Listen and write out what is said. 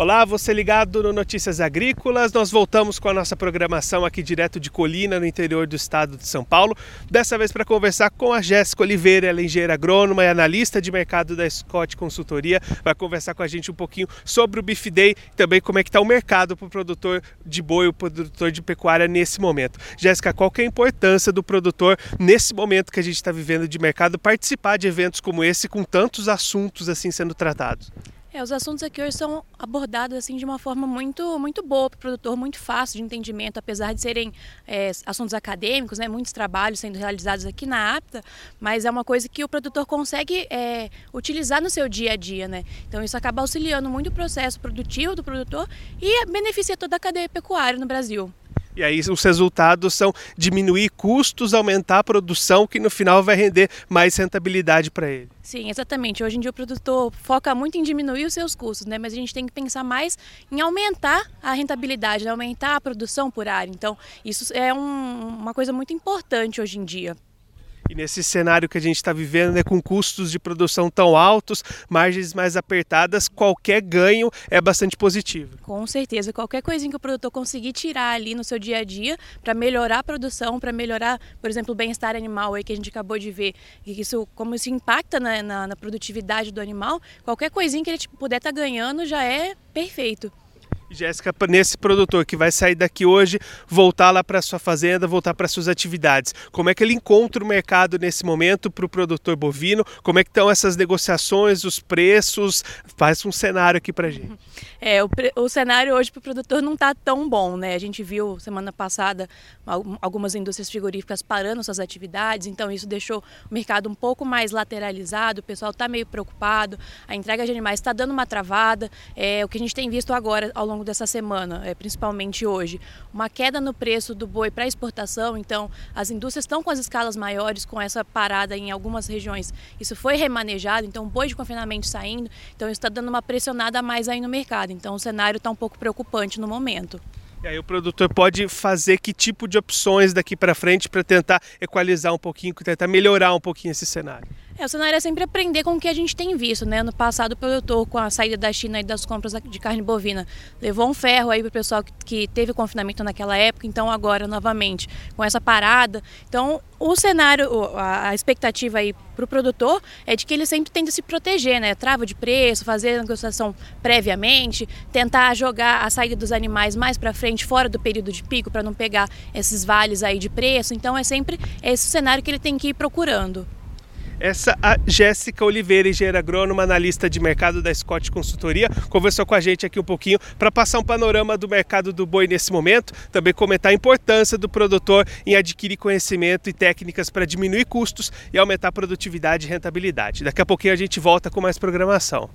Olá, você ligado no Notícias Agrícolas. Nós voltamos com a nossa programação aqui direto de Colina, no interior do estado de São Paulo. Dessa vez para conversar com a Jéssica Oliveira, ela é engenheira agrônoma e analista de mercado da Scott Consultoria. Vai conversar com a gente um pouquinho sobre o Beef Day e também como é que está o mercado para o produtor de boi, o produtor de pecuária nesse momento. Jéssica, qual que é a importância do produtor nesse momento que a gente está vivendo de mercado participar de eventos como esse com tantos assuntos assim sendo tratados? É, os assuntos aqui hoje são abordados assim de uma forma muito muito boa para o produtor, muito fácil de entendimento, apesar de serem é, assuntos acadêmicos, né, muitos trabalhos sendo realizados aqui na APTA, mas é uma coisa que o produtor consegue é, utilizar no seu dia a dia, né? Então isso acaba auxiliando muito o processo produtivo do produtor e beneficia toda a cadeia pecuária no Brasil. E aí os resultados são diminuir custos, aumentar a produção, que no final vai render mais rentabilidade para ele. Sim, exatamente. Hoje em dia o produtor foca muito em diminuir os seus custos, né? Mas a gente tem que pensar mais em aumentar a rentabilidade, né? aumentar a produção por área. Então, isso é um, uma coisa muito importante hoje em dia. E nesse cenário que a gente está vivendo, né, com custos de produção tão altos, margens mais apertadas, qualquer ganho é bastante positivo. Com certeza, qualquer coisinha que o produtor conseguir tirar ali no seu dia a dia para melhorar a produção, para melhorar, por exemplo, o bem-estar animal aí que a gente acabou de ver, e isso como isso impacta na, na, na produtividade do animal, qualquer coisinha que ele tipo, puder estar tá ganhando já é perfeito. Jéssica, nesse produtor que vai sair daqui hoje, voltar lá para sua fazenda, voltar para suas atividades, como é que ele encontra o mercado nesse momento para o produtor bovino? Como é que estão essas negociações, os preços? Faz um cenário aqui para gente. É, o, o cenário hoje para o produtor não está tão bom, né? A gente viu semana passada algumas indústrias frigoríficas parando suas atividades, então isso deixou o mercado um pouco mais lateralizado, o pessoal está meio preocupado, a entrega de animais está dando uma travada, é o que a gente tem visto agora ao longo longo dessa semana, é, principalmente hoje, uma queda no preço do boi para exportação, então as indústrias estão com as escalas maiores, com essa parada em algumas regiões. Isso foi remanejado, então boi de confinamento saindo, então isso está dando uma pressionada a mais aí no mercado. Então o cenário está um pouco preocupante no momento. E aí o produtor pode fazer que tipo de opções daqui para frente para tentar equalizar um pouquinho, tentar melhorar um pouquinho esse cenário? É, o cenário é sempre aprender com o que a gente tem visto, né? No passado, o produtor, com a saída da China e das compras de carne bovina, levou um ferro aí para o pessoal que, que teve confinamento naquela época, então agora, novamente, com essa parada. Então, o cenário, a expectativa aí para o produtor é de que ele sempre tenta se proteger, né? Trava de preço, fazer a negociação previamente, tentar jogar a saída dos animais mais para frente, fora do período de pico, para não pegar esses vales aí de preço. Então, é sempre esse cenário que ele tem que ir procurando. Essa a Jéssica Oliveira, engenheira agrônoma, analista de mercado da Scott Consultoria, conversou com a gente aqui um pouquinho para passar um panorama do mercado do boi nesse momento, também comentar a importância do produtor em adquirir conhecimento e técnicas para diminuir custos e aumentar produtividade e rentabilidade. Daqui a pouquinho a gente volta com mais programação.